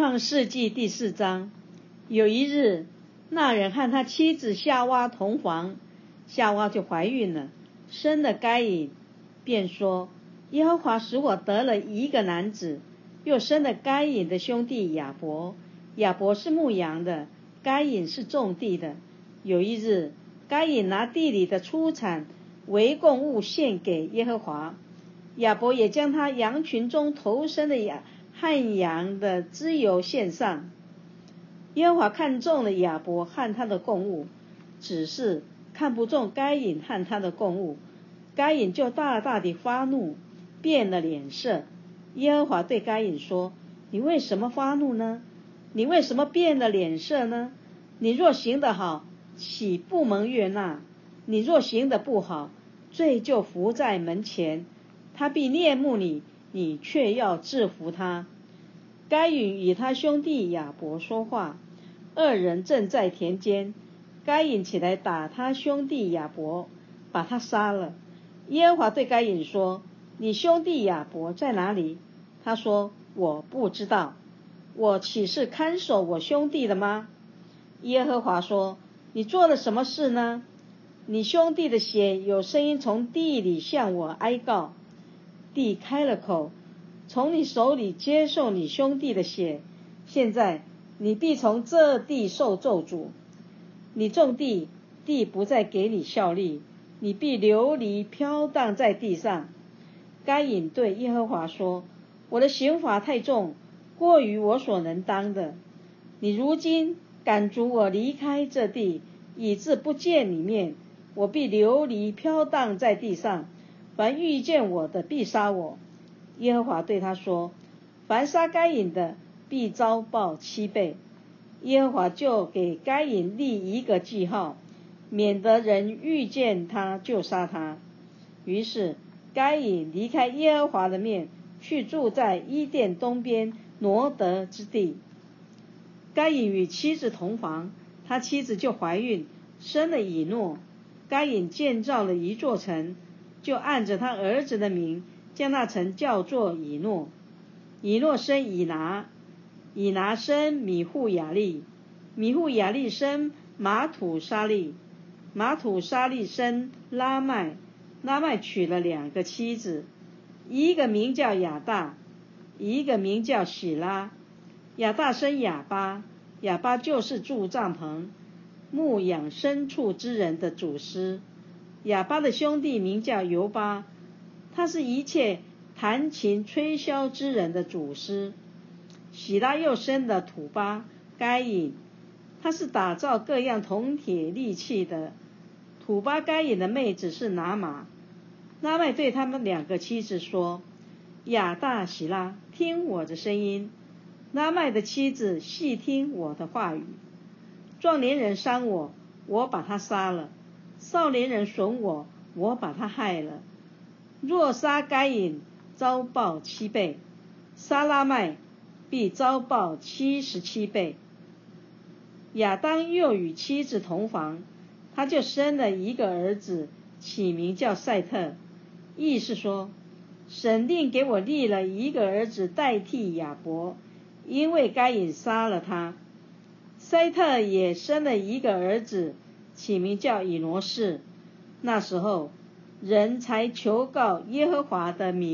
创世纪第四章，有一日，那人和他妻子夏娃同房，夏娃就怀孕了，生了该隐，便说：耶和华使我得了一个男子。又生了该隐的兄弟亚伯，亚伯是牧羊的，该隐是种地的。有一日，该隐拿地里的出产为供物献给耶和华，亚伯也将他羊群中头生的羊。汉阳的支油线上，耶和华看中了亚伯和他的供物，只是看不中该隐和他的供物，该隐就大大的发怒，变了脸色。耶和华对该隐说：“你为什么发怒呢？你为什么变了脸色呢？你若行得好，岂不蒙悦纳？你若行得不好，罪就伏在门前，他必恋慕你。”你却要制服他。该隐与他兄弟亚伯说话，二人正在田间。该隐起来打他兄弟亚伯，把他杀了。耶和华对该隐说：“你兄弟亚伯在哪里？”他说：“我不知道。我岂是看守我兄弟的吗？”耶和华说：“你做了什么事呢？你兄弟的血有声音从地里向我哀告。”地开了口，从你手里接受你兄弟的血。现在你必从这地受咒诅。你种地，地不再给你效力，你必流离飘荡在地上。该隐对耶和华说：“我的刑罚太重，过于我所能当的。你如今赶逐我离开这地，以致不见你面，我必流离飘荡在地上。”凡遇见我的，必杀我。耶和华对他说：“凡杀该隐的，必遭报七倍。”耶和华就给该隐立一个记号，免得人遇见他就杀他。于是该隐离开耶和华的面，去住在伊甸东边挪得之地。该隐与妻子同房，他妻子就怀孕，生了以诺。该隐建造了一座城。就按着他儿子的名，将那城叫做以诺。以诺生以拿，以拿生米户雅利，米户雅利生马土沙利，马土沙利生拉麦。拉麦娶了两个妻子，一个名叫亚大，一个名叫喜拉。亚大生哑巴，哑巴就是住帐篷、牧养牲畜之人的祖师。哑巴的兄弟名叫尤巴，他是一切弹琴吹箫之人的祖师。喜拉又生的土巴该隐，他是打造各样铜铁利器的。土巴该隐的妹子是拿玛。拉麦对他们两个妻子说：“亚大喜拉，听我的声音。拉麦的妻子细听我的话语。壮年人伤我，我把他杀了。”少年人损我，我把他害了。若杀该隐，遭报七倍；杀拉麦，必遭报七十七倍。亚当又与妻子同房，他就生了一个儿子，起名叫赛特。意是说，神定给我立了一个儿子代替亚伯，因为该隐杀了他。赛特也生了一个儿子。起名叫以挪士，那时候人才求告耶和华的名。